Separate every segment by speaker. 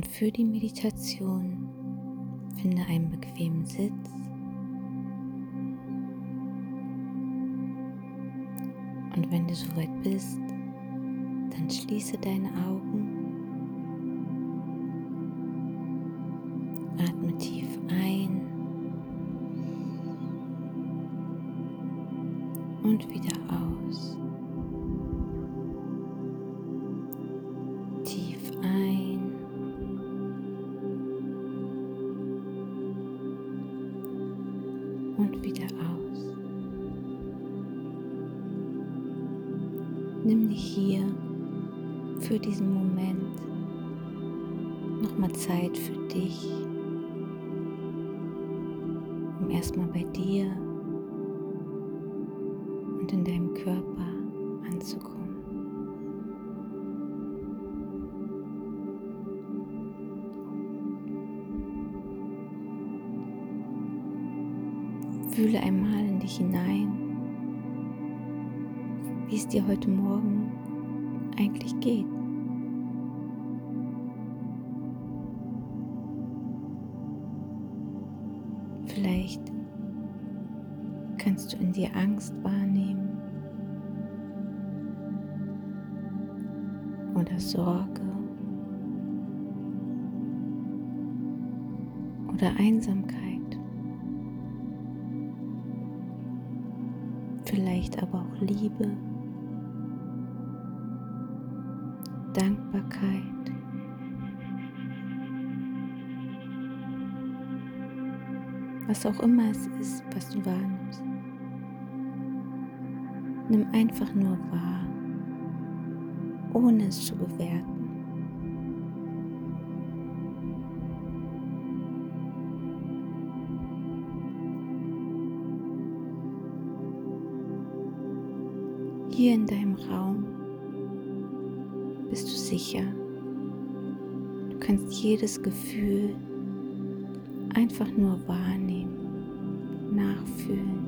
Speaker 1: Und für die Meditation finde einen bequemen Sitz. Und wenn du soweit bist, dann schließe deine Augen. Für diesen Moment nochmal Zeit für dich, um erstmal bei dir und in deinem Körper anzukommen. Fühle einmal in dich hinein, wie es dir heute Morgen eigentlich geht. Vielleicht kannst du in dir Angst wahrnehmen oder Sorge oder Einsamkeit. Vielleicht aber auch Liebe, Dankbarkeit. Was auch immer es ist, was du wahrnimmst. Nimm einfach nur wahr, ohne es zu bewerten. Hier in deinem Raum bist du sicher. Du kannst jedes Gefühl einfach nur wahrnehmen, nachfühlen,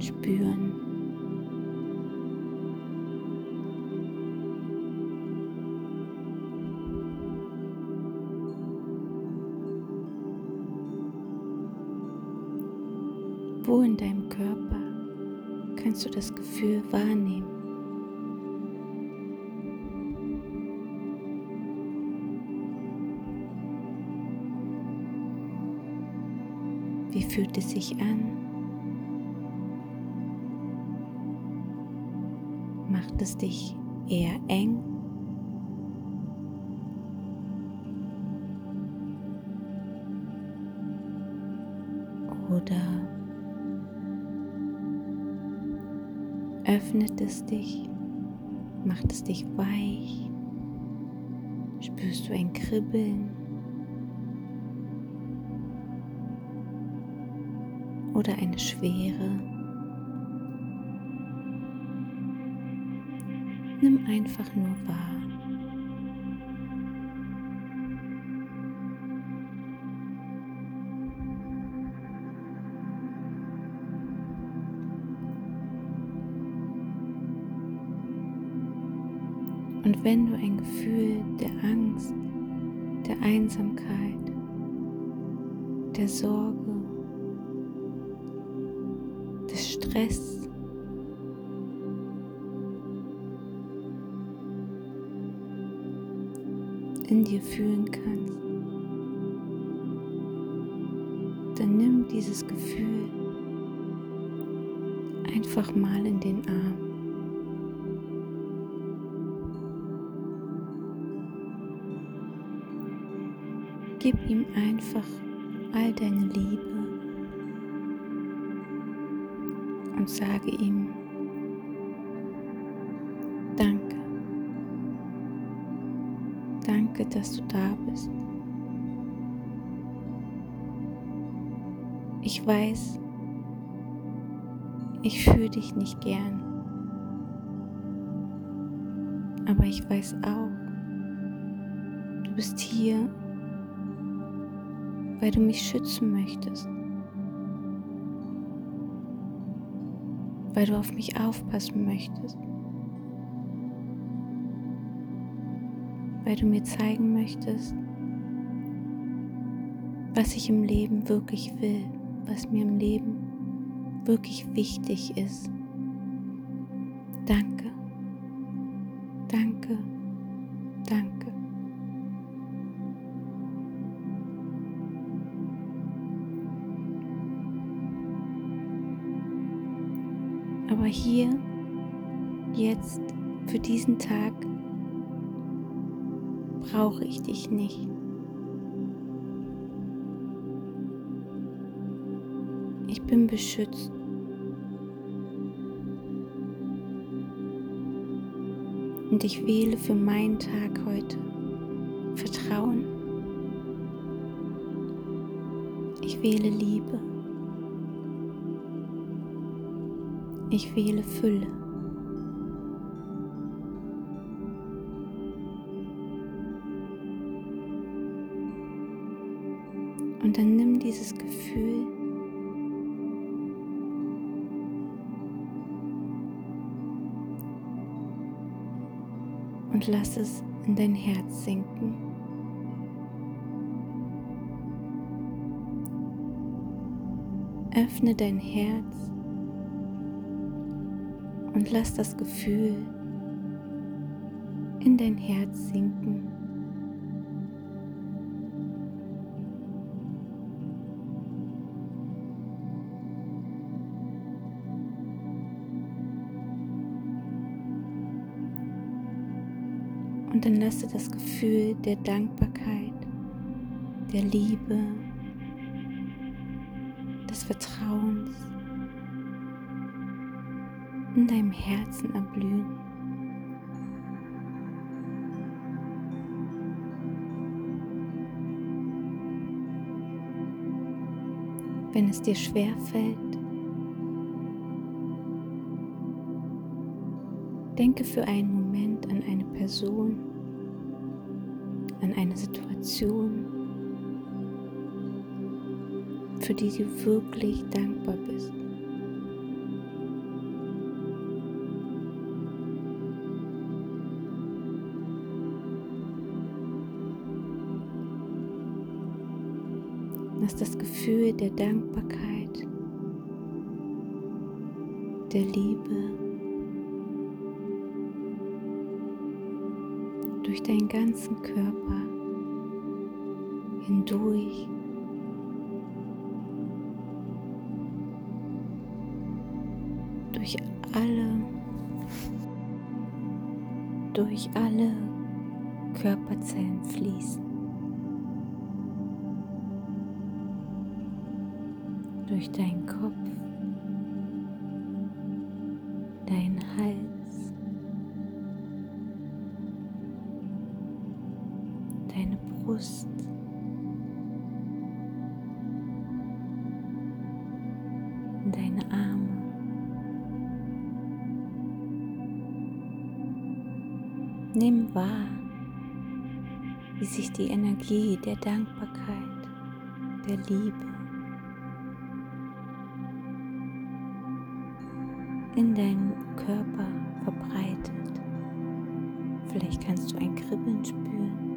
Speaker 1: spüren. Wo in deinem Körper kannst du das Gefühl wahrnehmen? Fühlt es sich an? Macht es dich eher eng? Oder öffnet es dich? Macht es dich weich? Spürst du ein Kribbeln? Oder eine Schwere. Nimm einfach nur wahr. Und wenn du ein Gefühl der Angst, der Einsamkeit, der Sorge, Stress. in dir fühlen kannst, dann nimm dieses Gefühl einfach mal in den Arm. Gib ihm einfach all deine Liebe. Und sage ihm Danke. Danke, dass du da bist. Ich weiß, ich fühle dich nicht gern. Aber ich weiß auch, du bist hier, weil du mich schützen möchtest. Weil du auf mich aufpassen möchtest. weil du mir zeigen möchtest, was ich im Leben wirklich will, was mir im Leben wirklich wichtig ist. Danke, danke. Aber hier, jetzt, für diesen Tag, brauche ich dich nicht. Ich bin beschützt. Und ich wähle für meinen Tag heute Vertrauen. Ich wähle Liebe. Ich wähle Fülle. Und dann nimm dieses Gefühl und lass es in dein Herz sinken. Öffne dein Herz und lass das Gefühl in dein Herz sinken. Und dann lasse das Gefühl der Dankbarkeit, der Liebe, des Vertrauens in deinem Herzen erblühen. Wenn es dir schwer fällt, denke für einen Moment an eine Person, an eine Situation, für die du wirklich dankbar bist. Lass das Gefühl der Dankbarkeit, der Liebe durch deinen ganzen Körper hindurch durch alle durch alle Körperzellen fließen. Durch deinen Kopf, deinen Hals, deine Brust. Deine Arme. Nimm wahr, wie sich die Energie der Dankbarkeit, der Liebe in deinem Körper verbreitet. Vielleicht kannst du ein Kribbeln spüren,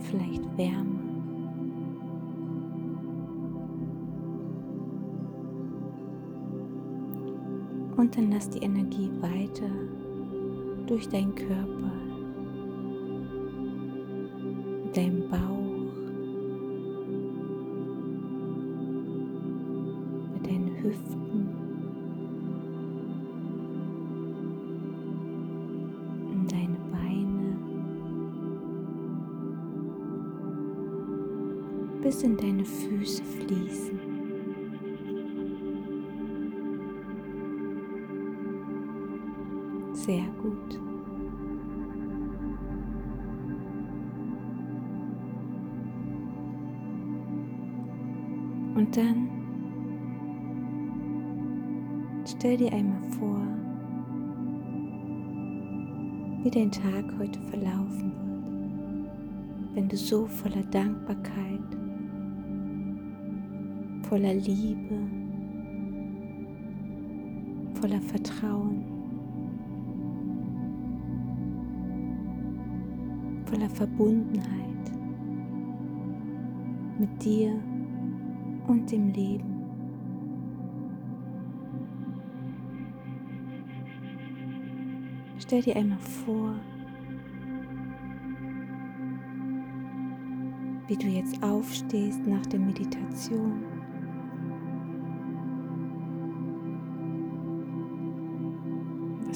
Speaker 1: vielleicht Wärme. Und dann lass die Energie weiter durch deinen Körper, deinen Bauch, bis in deine Füße fließen. Sehr gut. Und dann stell dir einmal vor, wie dein Tag heute verlaufen wird, wenn du so voller Dankbarkeit voller Liebe, voller Vertrauen voller Verbundenheit mit dir und dem Leben. Stell dir einmal vor, wie du jetzt aufstehst nach der Meditation.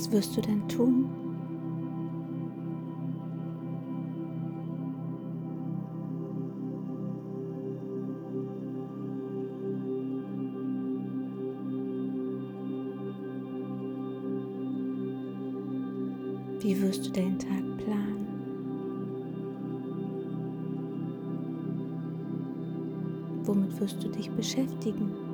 Speaker 1: Was wirst du dann tun? Wie wirst du deinen Tag planen? Womit wirst du dich beschäftigen?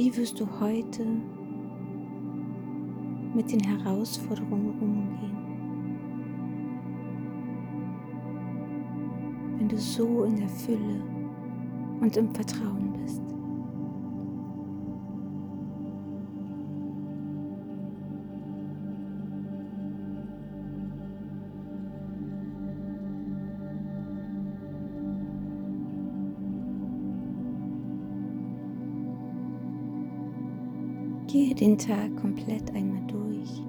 Speaker 1: Wie wirst du heute mit den Herausforderungen umgehen. Wenn du so in der Fülle und im Vertrauen Gehe den Tag komplett einmal durch.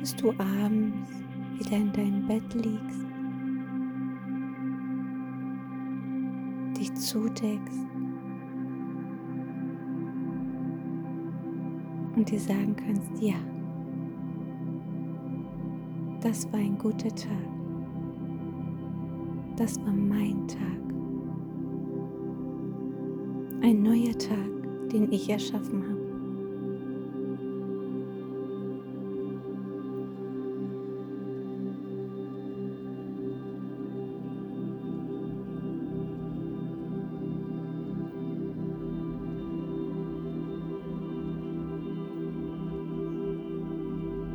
Speaker 1: Bis du abends wieder in deinem Bett liegst, dich zudeckst und dir sagen kannst, ja, das war ein guter Tag das war mein Tag. Ein neuer Tag, den ich erschaffen habe.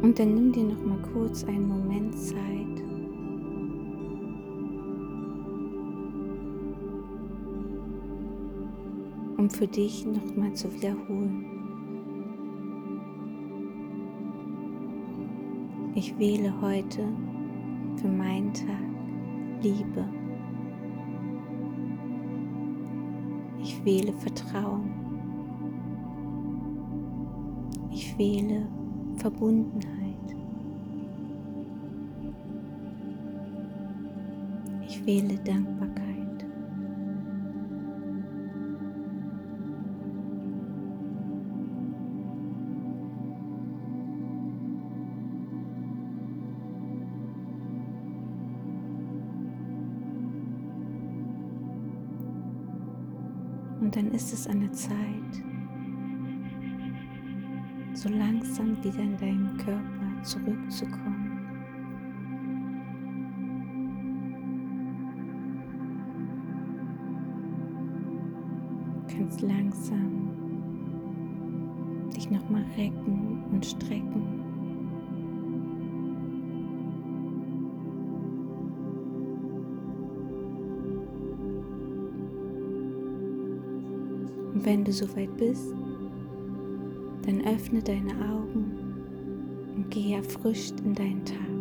Speaker 1: Und dann nimm dir noch mal kurz einen Moment Zeit, um für dich nochmal zu wiederholen. Ich wähle heute für meinen Tag Liebe. Ich wähle Vertrauen. Ich wähle Verbundenheit. Ich wähle Dankbarkeit. Und dann ist es an der Zeit, so langsam wieder in deinen Körper zurückzukommen. Du kannst langsam dich nochmal recken und strecken. Wenn du soweit bist, dann öffne deine Augen und geh erfrischt in deinen Tag.